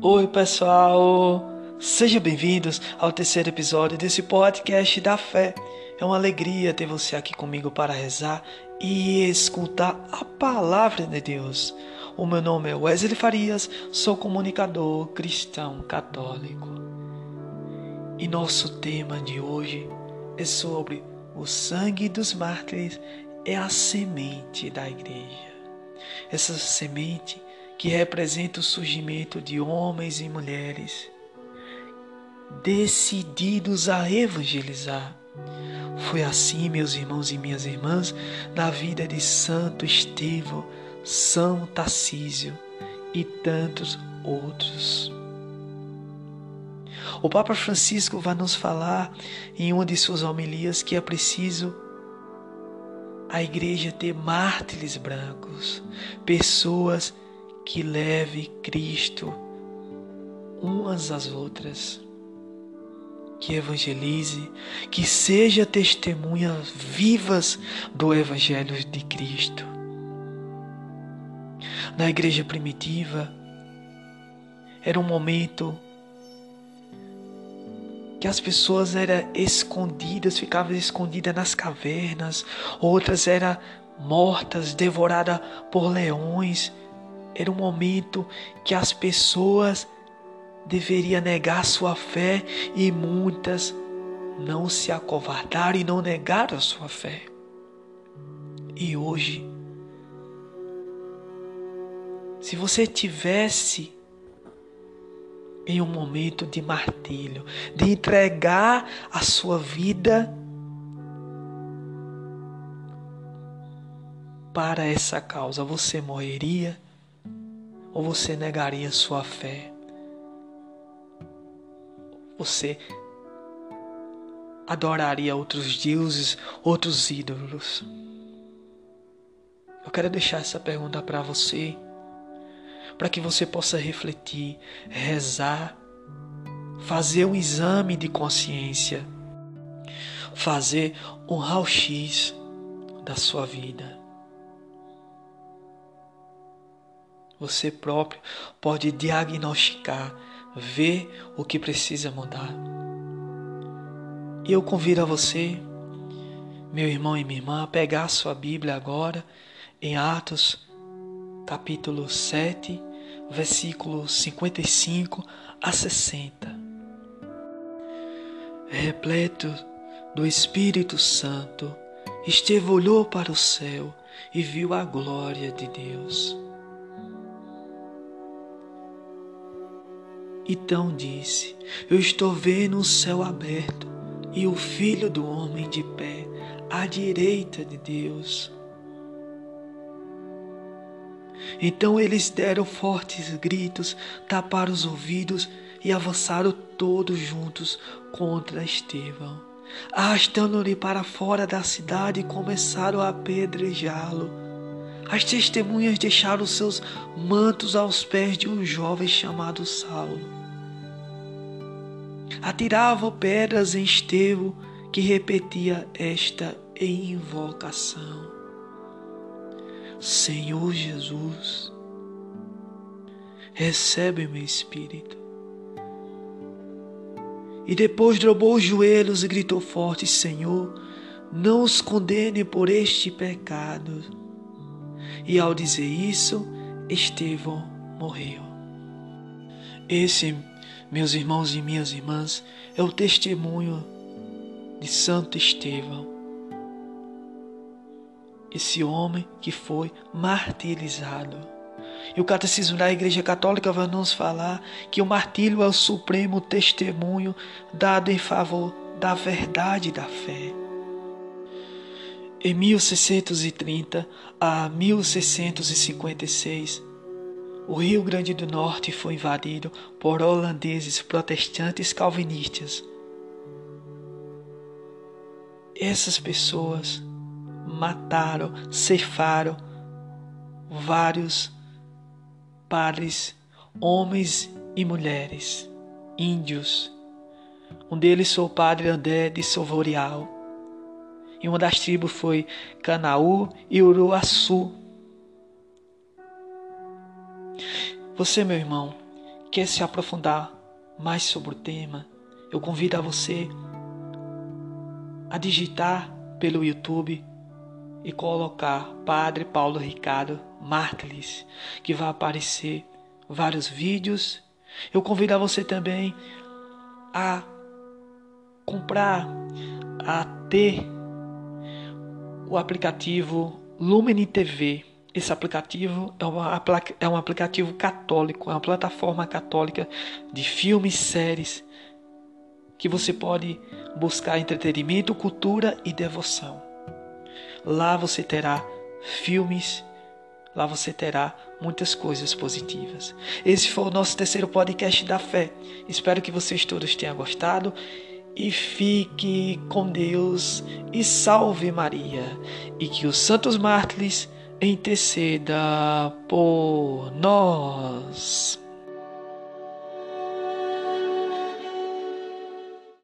Oi, pessoal! Sejam bem-vindos ao terceiro episódio desse podcast da fé. É uma alegria ter você aqui comigo para rezar e escutar a palavra de Deus. O meu nome é Wesley Farias, sou comunicador cristão católico. E nosso tema de hoje é sobre o sangue dos mártires é a semente da igreja. Essa semente que representa o surgimento de homens e mulheres decididos a evangelizar. Foi assim, meus irmãos e minhas irmãs, na vida de Santo Estevão, São Tarcísio e tantos outros. O Papa Francisco vai nos falar em uma de suas homilias que é preciso a igreja ter mártires brancos, pessoas leve Cristo umas às outras, que evangelize, que seja testemunhas vivas do Evangelho de Cristo. Na igreja primitiva, era um momento que as pessoas eram escondidas, ficavam escondidas nas cavernas, outras eram mortas, devoradas por leões era um momento que as pessoas deveriam negar sua fé e muitas não se acovardaram e não negaram a sua fé. E hoje, se você tivesse em um momento de martírio, de entregar a sua vida para essa causa, você morreria? Ou você negaria sua fé? Você adoraria outros deuses, outros ídolos? Eu quero deixar essa pergunta para você, para que você possa refletir, rezar, fazer um exame de consciência, fazer um raio-x da sua vida. Você próprio pode diagnosticar, ver o que precisa mudar. E eu convido a você, meu irmão e minha irmã, a pegar sua Bíblia agora em Atos, capítulo 7, versículo 55 a 60. Repleto do Espírito Santo, Estevão olhou para o céu e viu a glória de Deus Então disse: Eu estou vendo o céu aberto e o filho do homem de pé à direita de Deus. Então eles deram fortes gritos, taparam os ouvidos e avançaram todos juntos contra Estevão. Arrastando-lhe para fora da cidade, começaram a apedrejá-lo. As testemunhas deixaram seus mantos aos pés de um jovem chamado Saulo. Atiravam pedras em Estevão, que repetia esta invocação: Senhor Jesus, recebe meu espírito. E depois dobrou os joelhos e gritou forte: Senhor, não os condene por este pecado. E ao dizer isso, Estevão morreu. Esse, meus irmãos e minhas irmãs, é o testemunho de Santo Estevão. Esse homem que foi martirizado. E o Catecismo da Igreja Católica vai nos falar que o martírio é o supremo testemunho dado em favor da verdade da fé. Em 1630 a 1656, o Rio Grande do Norte foi invadido por holandeses protestantes calvinistas. Essas pessoas mataram, cefaram vários padres, homens e mulheres, índios. Um deles foi o padre André de Sovorial e uma das tribos foi Canaú e Uruaçu. Você, meu irmão, quer se aprofundar mais sobre o tema, eu convido a você a digitar pelo YouTube e colocar Padre Paulo Ricardo Martelis, que vai aparecer vários vídeos. Eu convido a você também a comprar, a ter o aplicativo Lumini TV. Esse aplicativo é, uma, é um aplicativo católico, é uma plataforma católica de filmes, séries, que você pode buscar entretenimento, cultura e devoção. Lá você terá filmes, lá você terá muitas coisas positivas. Esse foi o nosso terceiro podcast da fé. Espero que vocês todos tenham gostado e fique com Deus e salve Maria e que os santos mártires interceda por nós.